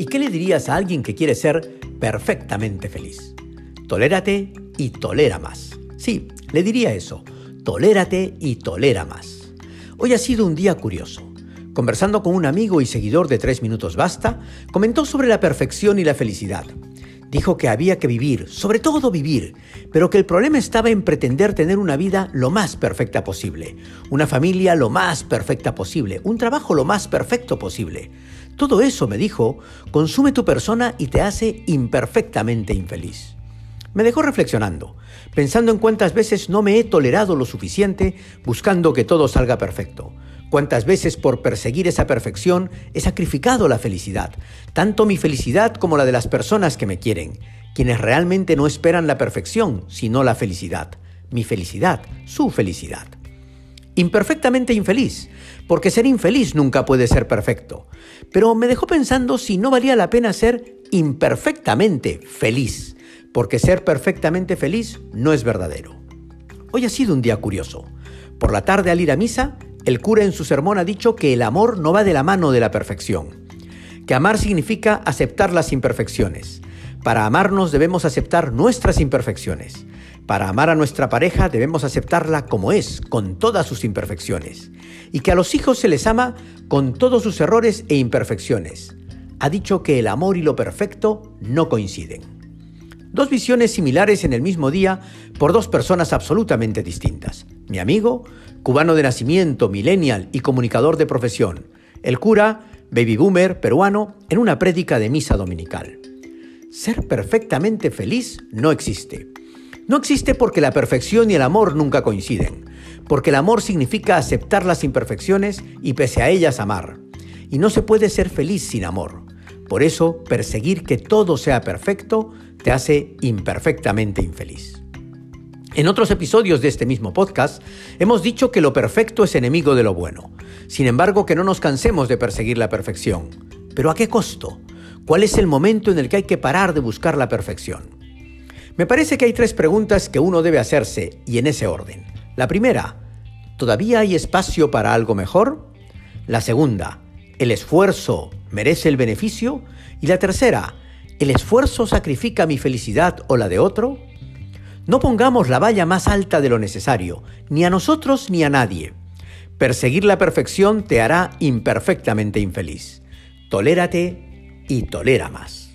¿Y qué le dirías a alguien que quiere ser perfectamente feliz? Tolérate y tolera más. Sí, le diría eso. Tolérate y tolera más. Hoy ha sido un día curioso. Conversando con un amigo y seguidor de 3 Minutos Basta, comentó sobre la perfección y la felicidad. Dijo que había que vivir, sobre todo vivir, pero que el problema estaba en pretender tener una vida lo más perfecta posible, una familia lo más perfecta posible, un trabajo lo más perfecto posible. Todo eso, me dijo, consume tu persona y te hace imperfectamente infeliz. Me dejó reflexionando, pensando en cuántas veces no me he tolerado lo suficiente buscando que todo salga perfecto. Cuántas veces por perseguir esa perfección he sacrificado la felicidad, tanto mi felicidad como la de las personas que me quieren, quienes realmente no esperan la perfección, sino la felicidad. Mi felicidad, su felicidad. Imperfectamente infeliz, porque ser infeliz nunca puede ser perfecto. Pero me dejó pensando si no valía la pena ser imperfectamente feliz, porque ser perfectamente feliz no es verdadero. Hoy ha sido un día curioso. Por la tarde al ir a misa, el cura en su sermón ha dicho que el amor no va de la mano de la perfección, que amar significa aceptar las imperfecciones. Para amarnos debemos aceptar nuestras imperfecciones. Para amar a nuestra pareja debemos aceptarla como es, con todas sus imperfecciones. Y que a los hijos se les ama con todos sus errores e imperfecciones. Ha dicho que el amor y lo perfecto no coinciden. Dos visiones similares en el mismo día por dos personas absolutamente distintas. Mi amigo cubano de nacimiento, millennial y comunicador de profesión, el cura, baby boomer peruano, en una prédica de misa dominical. Ser perfectamente feliz no existe. No existe porque la perfección y el amor nunca coinciden, porque el amor significa aceptar las imperfecciones y pese a ellas amar. Y no se puede ser feliz sin amor. Por eso, perseguir que todo sea perfecto te hace imperfectamente infeliz. En otros episodios de este mismo podcast hemos dicho que lo perfecto es enemigo de lo bueno. Sin embargo, que no nos cansemos de perseguir la perfección. ¿Pero a qué costo? ¿Cuál es el momento en el que hay que parar de buscar la perfección? Me parece que hay tres preguntas que uno debe hacerse y en ese orden. La primera, ¿todavía hay espacio para algo mejor? La segunda, ¿el esfuerzo merece el beneficio? Y la tercera, ¿el esfuerzo sacrifica mi felicidad o la de otro? No pongamos la valla más alta de lo necesario, ni a nosotros ni a nadie. Perseguir la perfección te hará imperfectamente infeliz. Tolérate y tolera más.